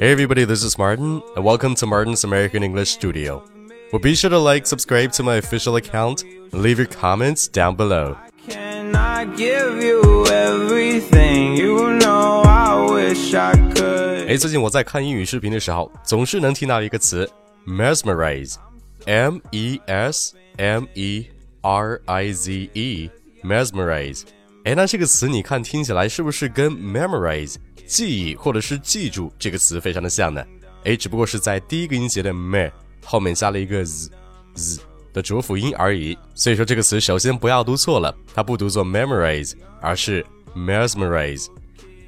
Hey everybody, this is Martin, and welcome to Martin's American English Studio. Well, be sure to like, subscribe to my official account, and leave your comments down below. Can I give you everything? You know I wish I could. 哎，最近我在看英语视频的时候，总是能听到一个词 mesmerize，m e s m e r i z e，mesmerize。 哎，那这个词你看听起来是不是跟 memorize 记忆或者是记住这个词非常的像呢？哎，只不过是在第一个音节的 me 后面加了一个 z z 的浊辅音而已。所以说这个词首先不要读错了，它不读作 memorize，而是 mesmerize。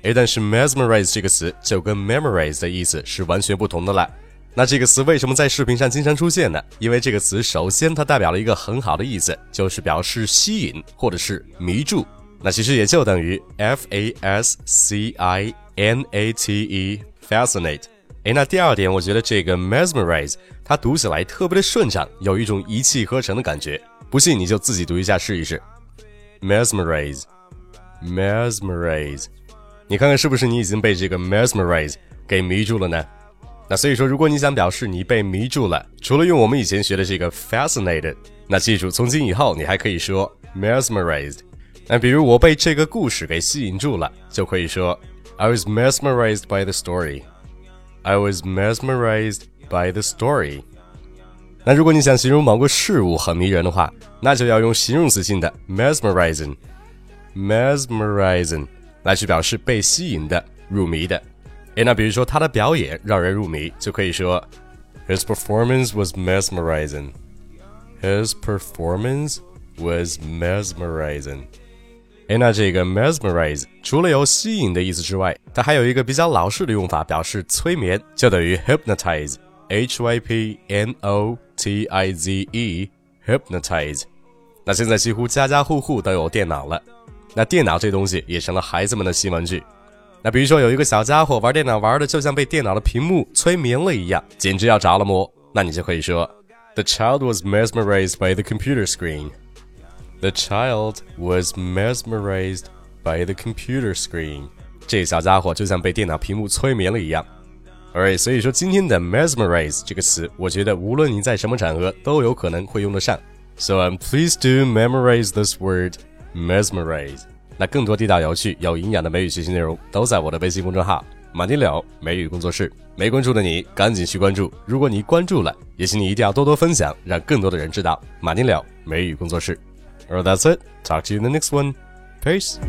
哎，但是 mesmerize 这个词就跟 memorize 的意思是完全不同的了。那这个词为什么在视频上经常出现呢？因为这个词首先它代表了一个很好的意思，就是表示吸引或者是迷住。那其实也就等于 f a s c i n a t e fascinate。哎，那第二点，我觉得这个 mesmerize 它读起来特别的顺畅，有一种一气呵成的感觉。不信你就自己读一下试一试，mesmerize，mesmerize，你看看是不是你已经被这个 mesmerize 给迷住了呢？那所以说，如果你想表示你被迷住了，除了用我们以前学的这个 fascinated，那记住，从今以后你还可以说 mesmerized。那比如我被这个故事给吸引住了，就可以说 I was mesmerized by the story. I was mesmerized by the story. 那如果你想形容某个事物很迷人的话，那就要用形容词性的 mesmerizing, mesmerizing 来去表示被吸引的、入迷的。诶，那比如说他的表演让人入迷，就可以说 His performance was mesmerizing. His performance was mesmerizing. 哎，那这个 mesmerize 除了有吸引的意思之外，它还有一个比较老式的用法，表示催眠，就等于 hypnotize，h y p n o t i z e，hypnotize。那现在几乎家家户户都有电脑了，那电脑这东西也成了孩子们的新玩具。那比如说有一个小家伙玩电脑玩的就像被电脑的屏幕催眠了一样，简直要着了魔，那你就可以说，The child was mesmerized by the computer screen。The child was mesmerized by the computer screen。这小家伙就像被电脑屏幕催眠了一样。Alright，所以说今天的 mesmerize 这个词，我觉得无论你在什么场合都有可能会用得上。So I'm pleased to memorize this word, mesmerize。那更多地道、有趣、有营养的美语学习内容都在我的微信公众号“马丁柳美语工作室”。没关注的你赶紧去关注。如果你关注了，也请你一定要多多分享，让更多的人知道马丁柳美语工作室。Or that's it. Talk to you in the next one. Peace.